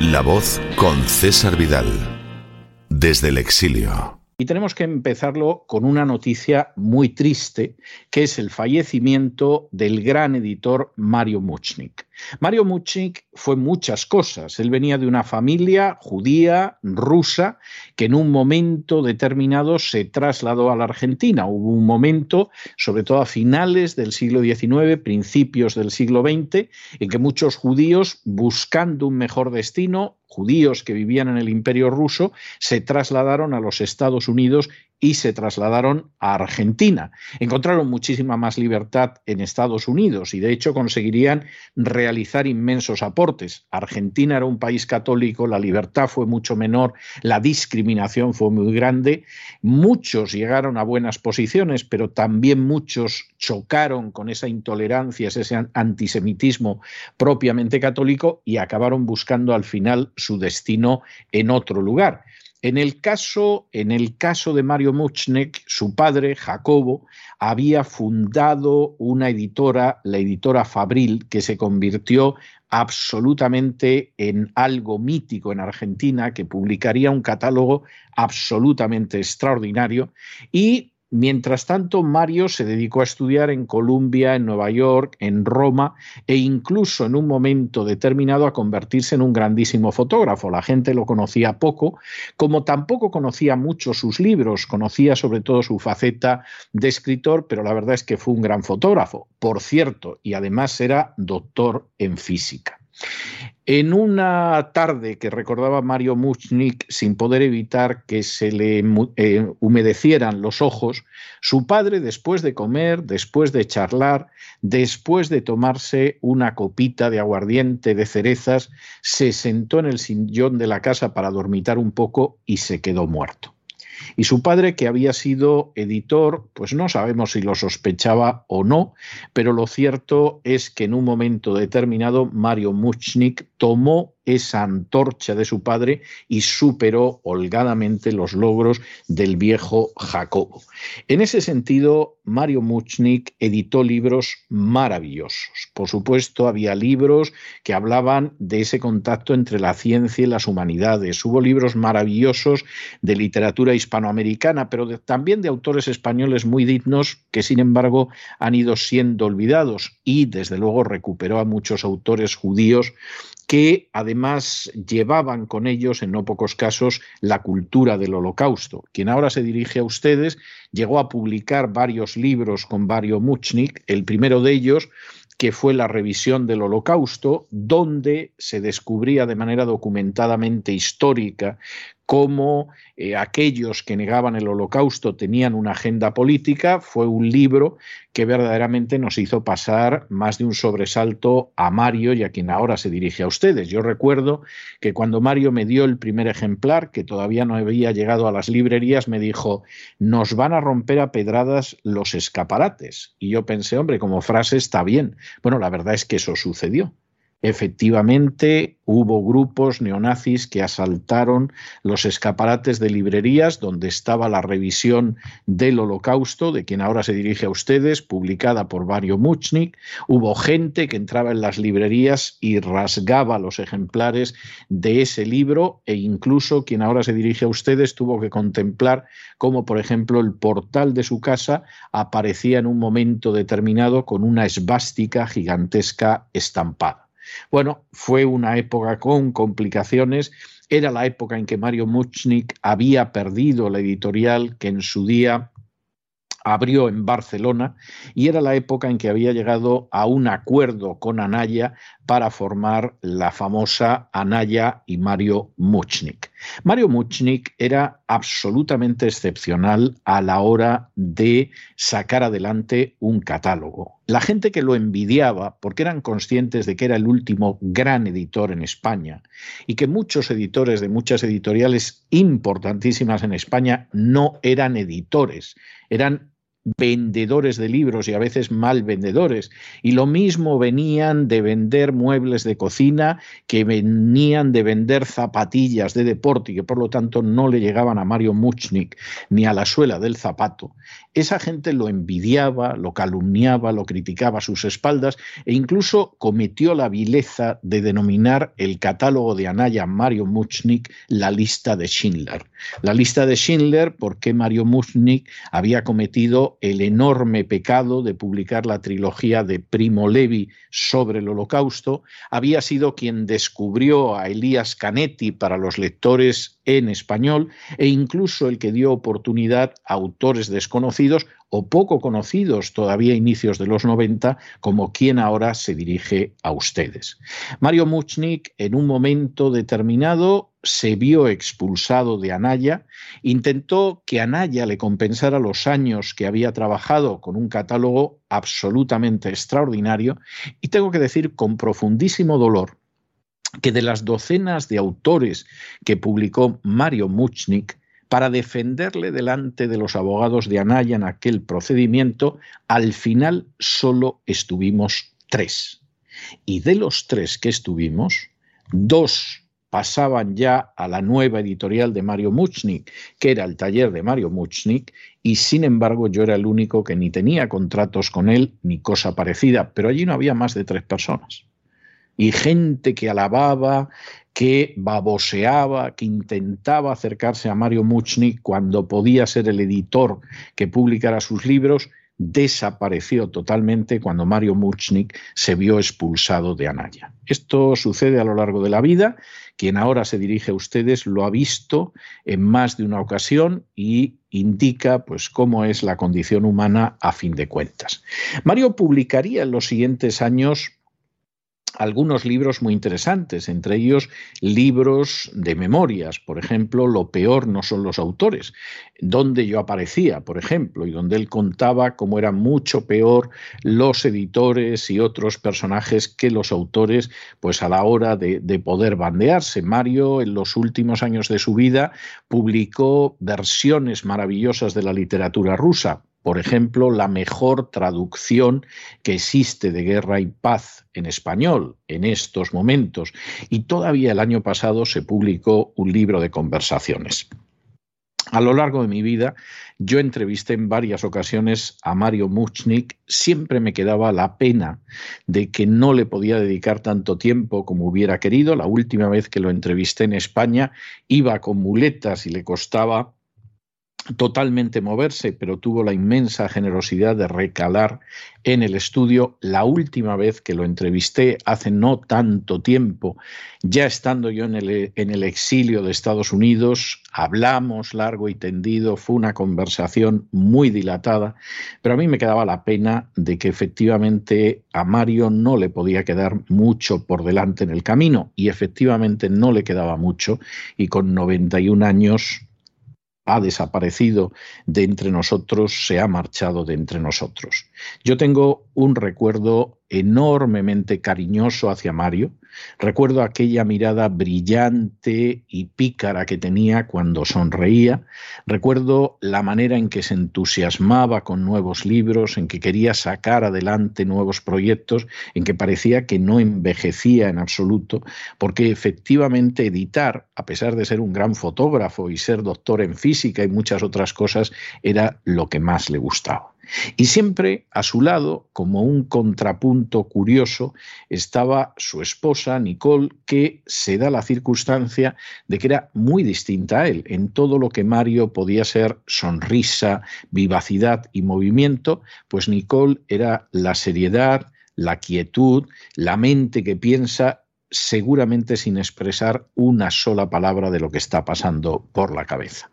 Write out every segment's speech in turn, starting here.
La voz con César Vidal, desde el exilio. Y tenemos que empezarlo con una noticia muy triste, que es el fallecimiento del gran editor Mario Muchnik. Mario Muchnik fue muchas cosas. Él venía de una familia judía, rusa, que en un momento determinado se trasladó a la Argentina. Hubo un momento, sobre todo a finales del siglo XIX, principios del siglo XX, en que muchos judíos, buscando un mejor destino, judíos que vivían en el imperio ruso se trasladaron a los Estados Unidos y se trasladaron a Argentina. Encontraron muchísima más libertad en Estados Unidos y de hecho conseguirían realizar inmensos aportes. Argentina era un país católico, la libertad fue mucho menor, la discriminación fue muy grande, muchos llegaron a buenas posiciones, pero también muchos chocaron con esa intolerancia, ese antisemitismo propiamente católico y acabaron buscando al final su destino en otro lugar. En el caso, en el caso de Mario Muchnek, su padre, Jacobo, había fundado una editora, la editora Fabril, que se convirtió absolutamente en algo mítico en Argentina, que publicaría un catálogo absolutamente extraordinario y Mientras tanto, Mario se dedicó a estudiar en Columbia, en Nueva York, en Roma e incluso en un momento determinado a convertirse en un grandísimo fotógrafo. La gente lo conocía poco, como tampoco conocía mucho sus libros, conocía sobre todo su faceta de escritor, pero la verdad es que fue un gran fotógrafo, por cierto, y además era doctor en física. En una tarde que recordaba Mario Muchnik, sin poder evitar que se le eh, humedecieran los ojos, su padre, después de comer, después de charlar, después de tomarse una copita de aguardiente de cerezas, se sentó en el sillón de la casa para dormitar un poco y se quedó muerto. Y su padre, que había sido editor, pues no sabemos si lo sospechaba o no, pero lo cierto es que en un momento determinado Mario Muchnik tomó esa antorcha de su padre y superó holgadamente los logros del viejo Jacobo. En ese sentido, Mario Muchnik editó libros maravillosos. Por supuesto, había libros que hablaban de ese contacto entre la ciencia y las humanidades. Hubo libros maravillosos de literatura hispanoamericana, pero también de autores españoles muy dignos que, sin embargo, han ido siendo olvidados y, desde luego, recuperó a muchos autores judíos que además llevaban con ellos, en no pocos casos, la cultura del holocausto. Quien ahora se dirige a ustedes llegó a publicar varios libros con Mario Muchnik, el primero de ellos que fue la revisión del holocausto, donde se descubría de manera documentadamente histórica cómo eh, aquellos que negaban el holocausto tenían una agenda política, fue un libro que verdaderamente nos hizo pasar más de un sobresalto a Mario y a quien ahora se dirige a ustedes. Yo recuerdo que cuando Mario me dio el primer ejemplar, que todavía no había llegado a las librerías, me dijo, nos van a romper a pedradas los escaparates. Y yo pensé, hombre, como frase está bien. Bueno, la verdad es que eso sucedió. Efectivamente, hubo grupos neonazis que asaltaron los escaparates de librerías donde estaba la revisión del holocausto, de quien ahora se dirige a ustedes, publicada por Mario Muchnik. Hubo gente que entraba en las librerías y rasgaba los ejemplares de ese libro e incluso quien ahora se dirige a ustedes tuvo que contemplar cómo, por ejemplo, el portal de su casa aparecía en un momento determinado con una esvástica gigantesca estampada. Bueno, fue una época con complicaciones. Era la época en que Mario Muchnik había perdido la editorial que en su día abrió en Barcelona y era la época en que había llegado a un acuerdo con Anaya para formar la famosa Anaya y Mario Muchnik. Mario Muchnik era absolutamente excepcional a la hora de sacar adelante un catálogo. La gente que lo envidiaba, porque eran conscientes de que era el último gran editor en España y que muchos editores de muchas editoriales importantísimas en España no eran editores, eran vendedores de libros y a veces mal vendedores. Y lo mismo venían de vender muebles de cocina que venían de vender zapatillas de deporte y que por lo tanto no le llegaban a Mario Muchnik ni a la suela del zapato. Esa gente lo envidiaba, lo calumniaba, lo criticaba a sus espaldas e incluso cometió la vileza de denominar el catálogo de Anaya Mario Muchnik la lista de Schindler. La lista de Schindler porque Mario Muchnik había cometido el enorme pecado de publicar la trilogía de Primo Levi sobre el holocausto, había sido quien descubrió a Elías Canetti para los lectores en español e incluso el que dio oportunidad a autores desconocidos o poco conocidos todavía a inicios de los 90 como quien ahora se dirige a ustedes. Mario Muchnik en un momento determinado se vio expulsado de Anaya, intentó que Anaya le compensara los años que había trabajado con un catálogo absolutamente extraordinario y tengo que decir con profundísimo dolor que de las docenas de autores que publicó Mario Muchnik, para defenderle delante de los abogados de Anaya en aquel procedimiento, al final solo estuvimos tres. Y de los tres que estuvimos, dos pasaban ya a la nueva editorial de Mario Muchnik, que era el taller de Mario Muchnik, y sin embargo yo era el único que ni tenía contratos con él ni cosa parecida, pero allí no había más de tres personas. Y gente que alababa, que baboseaba, que intentaba acercarse a Mario Muchnik cuando podía ser el editor que publicara sus libros, desapareció totalmente cuando Mario Muchnik se vio expulsado de Anaya. Esto sucede a lo largo de la vida. Quien ahora se dirige a ustedes lo ha visto en más de una ocasión y indica pues cómo es la condición humana a fin de cuentas. Mario publicaría en los siguientes años algunos libros muy interesantes, entre ellos libros de memorias, por ejemplo, Lo peor no son los autores, donde yo aparecía, por ejemplo, y donde él contaba cómo eran mucho peor los editores y otros personajes que los autores, pues a la hora de, de poder bandearse. Mario, en los últimos años de su vida, publicó versiones maravillosas de la literatura rusa, por ejemplo, la mejor traducción que existe de Guerra y Paz en español en estos momentos. Y todavía el año pasado se publicó un libro de conversaciones. A lo largo de mi vida, yo entrevisté en varias ocasiones a Mario Muchnik. Siempre me quedaba la pena de que no le podía dedicar tanto tiempo como hubiera querido. La última vez que lo entrevisté en España iba con muletas y le costaba totalmente moverse, pero tuvo la inmensa generosidad de recalar en el estudio. La última vez que lo entrevisté, hace no tanto tiempo, ya estando yo en el, en el exilio de Estados Unidos, hablamos largo y tendido, fue una conversación muy dilatada, pero a mí me quedaba la pena de que efectivamente a Mario no le podía quedar mucho por delante en el camino, y efectivamente no le quedaba mucho, y con 91 años ha desaparecido de entre nosotros, se ha marchado de entre nosotros. Yo tengo un recuerdo enormemente cariñoso hacia Mario. Recuerdo aquella mirada brillante y pícara que tenía cuando sonreía. Recuerdo la manera en que se entusiasmaba con nuevos libros, en que quería sacar adelante nuevos proyectos, en que parecía que no envejecía en absoluto, porque efectivamente editar, a pesar de ser un gran fotógrafo y ser doctor en física y muchas otras cosas, era lo que más le gustaba. Y siempre a su lado, como un contrapunto curioso, estaba su esposa, Nicole, que se da la circunstancia de que era muy distinta a él. En todo lo que Mario podía ser sonrisa, vivacidad y movimiento, pues Nicole era la seriedad, la quietud, la mente que piensa seguramente sin expresar una sola palabra de lo que está pasando por la cabeza.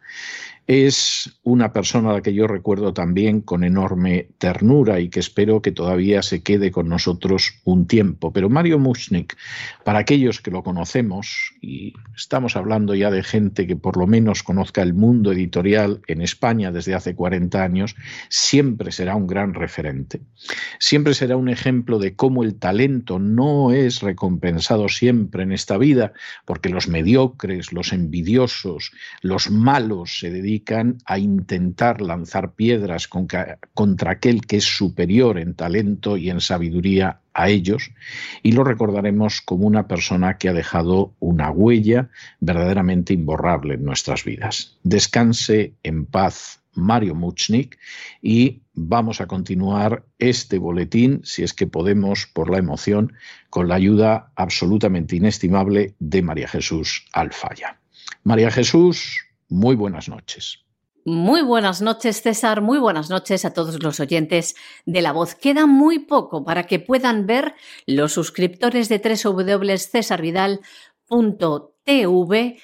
Es una persona a la que yo recuerdo también con enorme ternura y que espero que todavía se quede con nosotros un tiempo. Pero Mario Mushnik, para aquellos que lo conocemos, y estamos hablando ya de gente que por lo menos conozca el mundo editorial en España desde hace 40 años, siempre será un gran referente. Siempre será un ejemplo de cómo el talento no es recompensado siempre en esta vida, porque los mediocres, los envidiosos, los malos se dedican a intentar lanzar piedras contra aquel que es superior en talento y en sabiduría a ellos, y lo recordaremos como una persona que ha dejado una huella verdaderamente imborrable en nuestras vidas. Descanse en paz Mario Muchnik y vamos a continuar este boletín, si es que podemos, por la emoción, con la ayuda absolutamente inestimable de María Jesús Alfaya. María Jesús, muy buenas noches. Muy buenas noches, César. Muy buenas noches a todos los oyentes de La Voz. Queda muy poco para que puedan ver los suscriptores de www.cesarvidal.tv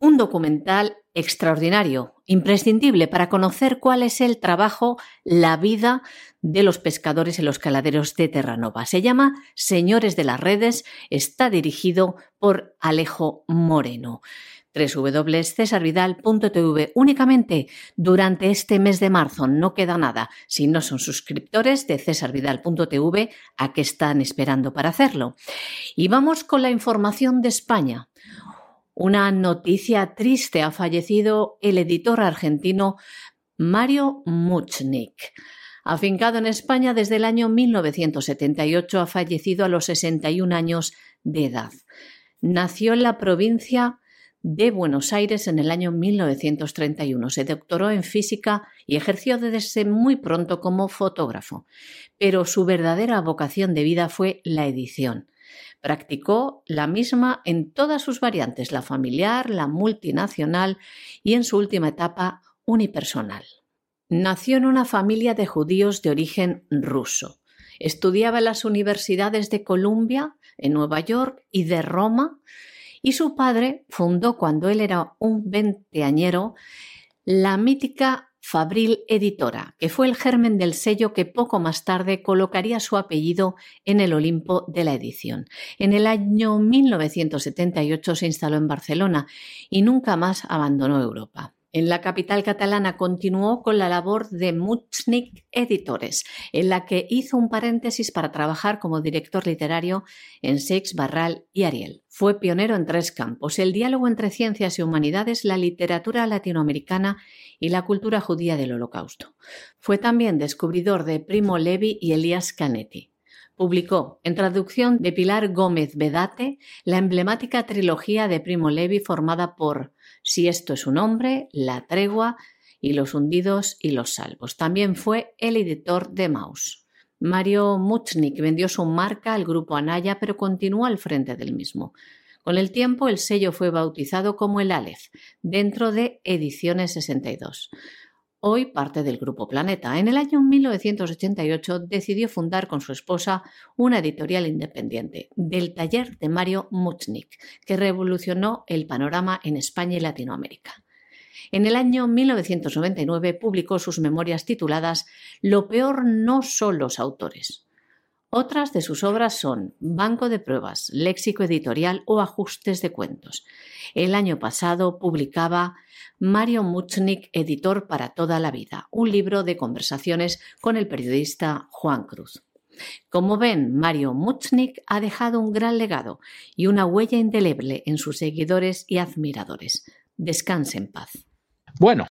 un documental extraordinario, imprescindible para conocer cuál es el trabajo, la vida de los pescadores en los caladeros de Terranova. Se llama Señores de las Redes, está dirigido por Alejo Moreno www.cesarvidal.tv únicamente durante este mes de marzo. No queda nada. Si no son suscriptores de cesarvidal.tv, ¿a qué están esperando para hacerlo? Y vamos con la información de España. Una noticia triste. Ha fallecido el editor argentino Mario Muchnik. Afincado en España desde el año 1978, ha fallecido a los 61 años de edad. Nació en la provincia de Buenos Aires en el año 1931. Se doctoró en física y ejerció desde muy pronto como fotógrafo, pero su verdadera vocación de vida fue la edición. Practicó la misma en todas sus variantes, la familiar, la multinacional y en su última etapa unipersonal. Nació en una familia de judíos de origen ruso. Estudiaba en las universidades de Columbia, en Nueva York y de Roma, y su padre fundó cuando él era un veinteañero la mítica Fabril Editora, que fue el germen del sello que poco más tarde colocaría su apellido en el Olimpo de la edición. En el año 1978 se instaló en Barcelona y nunca más abandonó Europa. En la capital catalana continuó con la labor de Muchnik Editores, en la que hizo un paréntesis para trabajar como director literario en Seix Barral y Ariel. Fue pionero en tres campos, el diálogo entre ciencias y humanidades, la literatura latinoamericana y la cultura judía del Holocausto. Fue también descubridor de Primo Levi y Elías Canetti. Publicó, en traducción de Pilar Gómez Bedate, la emblemática trilogía de Primo Levi formada por si esto es un hombre, La tregua y Los hundidos y los salvos. También fue el editor de Maus. Mario Muchnik vendió su marca al grupo Anaya, pero continuó al frente del mismo. Con el tiempo, el sello fue bautizado como el Aleph, dentro de Ediciones 62 hoy parte del Grupo Planeta. En el año 1988 decidió fundar con su esposa una editorial independiente, del taller de Mario Muchnik, que revolucionó el panorama en España y Latinoamérica. En el año 1999 publicó sus memorias tituladas Lo peor no son los autores. Otras de sus obras son Banco de Pruebas, Léxico Editorial o Ajustes de Cuentos. El año pasado publicaba Mario Muchnik, Editor para toda la vida, un libro de conversaciones con el periodista Juan Cruz. Como ven, Mario Muchnik ha dejado un gran legado y una huella indeleble en sus seguidores y admiradores. Descanse en paz. Bueno,